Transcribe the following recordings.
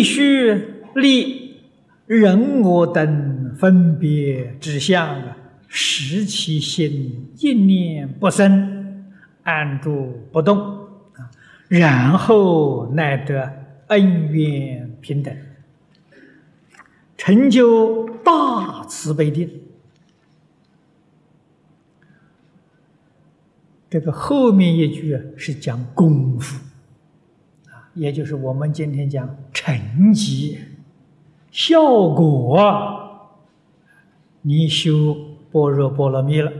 必须立人我等分别之相，使其心一念不生，安住不动啊，然后乃得恩怨平等，成就大慈悲定。这个后面一句啊，是讲功夫。也就是我们今天讲成绩、效果，你修般若波罗蜜了。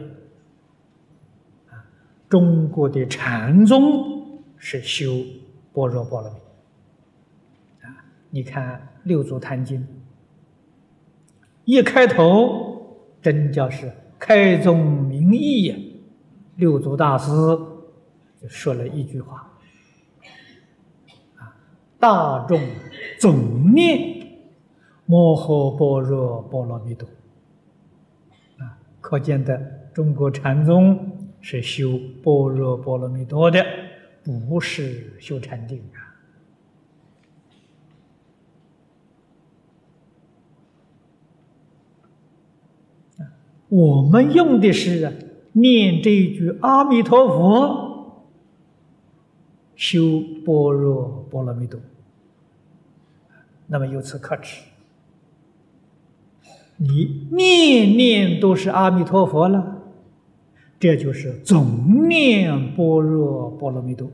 啊，中国的禅宗是修般若波罗蜜。啊，你看《六祖坛经》，一开头真叫是开宗明义呀，六祖大师就说了一句话。大众总念摩诃般若波罗蜜多啊，可见的中国禅宗是修般若波罗蜜多的，不是修禅定啊。我们用的是念这一句阿弥陀佛，修般若波罗蜜多。那么由此可知，你念念都是阿弥陀佛了，这就是总念般若波罗蜜多，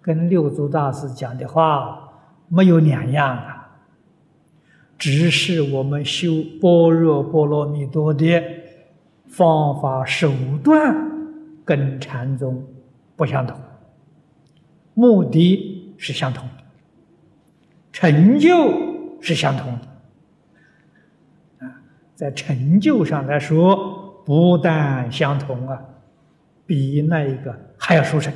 跟六祖大师讲的话没有两样啊，只是我们修般若波罗蜜多的方法手段跟禅宗不相同，目的是相同的。成就是相同的啊，在成就上来说，不但相同啊，比那一个还要殊胜。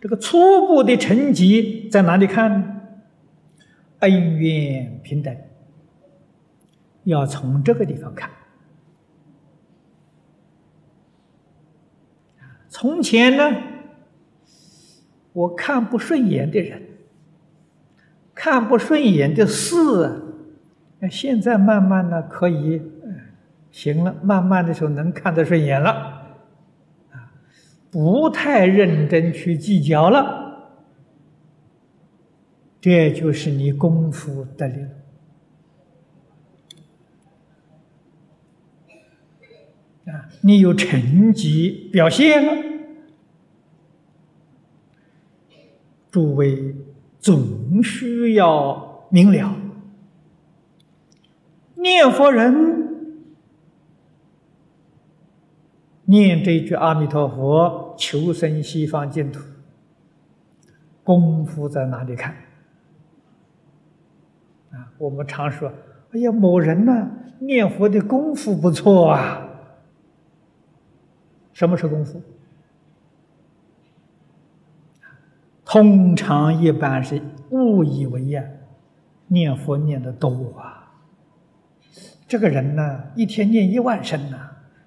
这个初步的成绩在哪里看呢？恩怨平等，要从这个地方看。从前呢？我看不顺眼的人，看不顺眼的事，现在慢慢的可以，行了，慢慢的时候能看得顺眼了，啊，不太认真去计较了，这就是你功夫得力，啊，你有成绩表现了。诸位总需要明了，念佛人念这句阿弥陀佛，求生西方净土，功夫在哪里看？啊，我们常说，哎呀，某人呢念佛的功夫不错啊。什么是功夫？通常一般是误以为呀，念佛念的多啊。这个人呢，一天念一万声呢；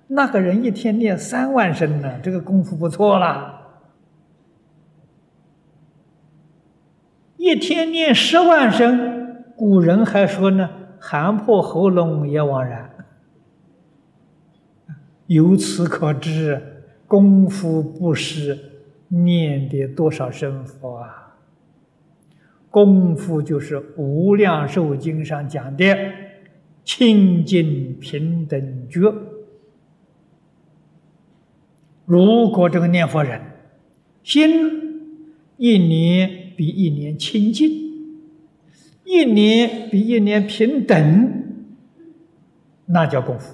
那个人一天念三万声呢，这个功夫不错啦。一天念十万声，古人还说呢，喊破喉咙也枉然。由此可知，功夫不是。念的多少声佛啊？功夫就是《无量寿经》上讲的清净平等觉。如果这个念佛人心一年比一年清净，一年比一年平等，那叫功夫。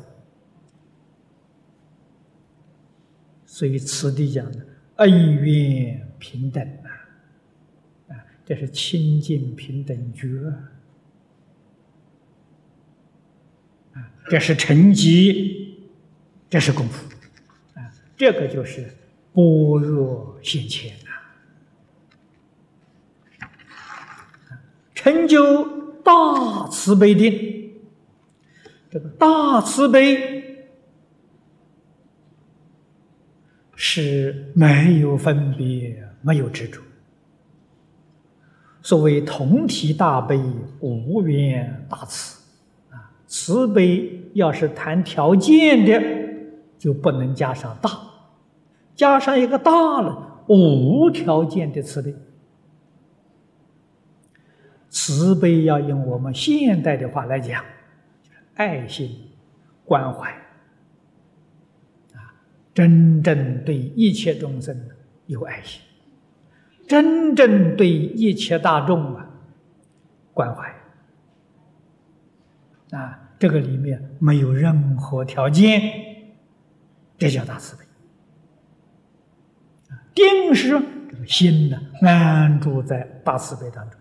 所以此地讲的。恩怨平等啊，啊，这是清净平等觉啊，这是成绩，这是功夫啊，这个就是般若现前啊，成就大慈悲定，这个大慈悲。是没有分别，没有执着，所谓同体大悲，无缘大慈啊。慈悲要是谈条件的，就不能加上大，加上一个大了，无条件的慈悲。慈悲要用我们现代的话来讲，就是爱心、关怀，真正对一切众生有爱心。真正对一切大众啊关怀啊，这个里面没有任何条件，这叫大慈悲。定是这个心呢安住在大慈悲当中。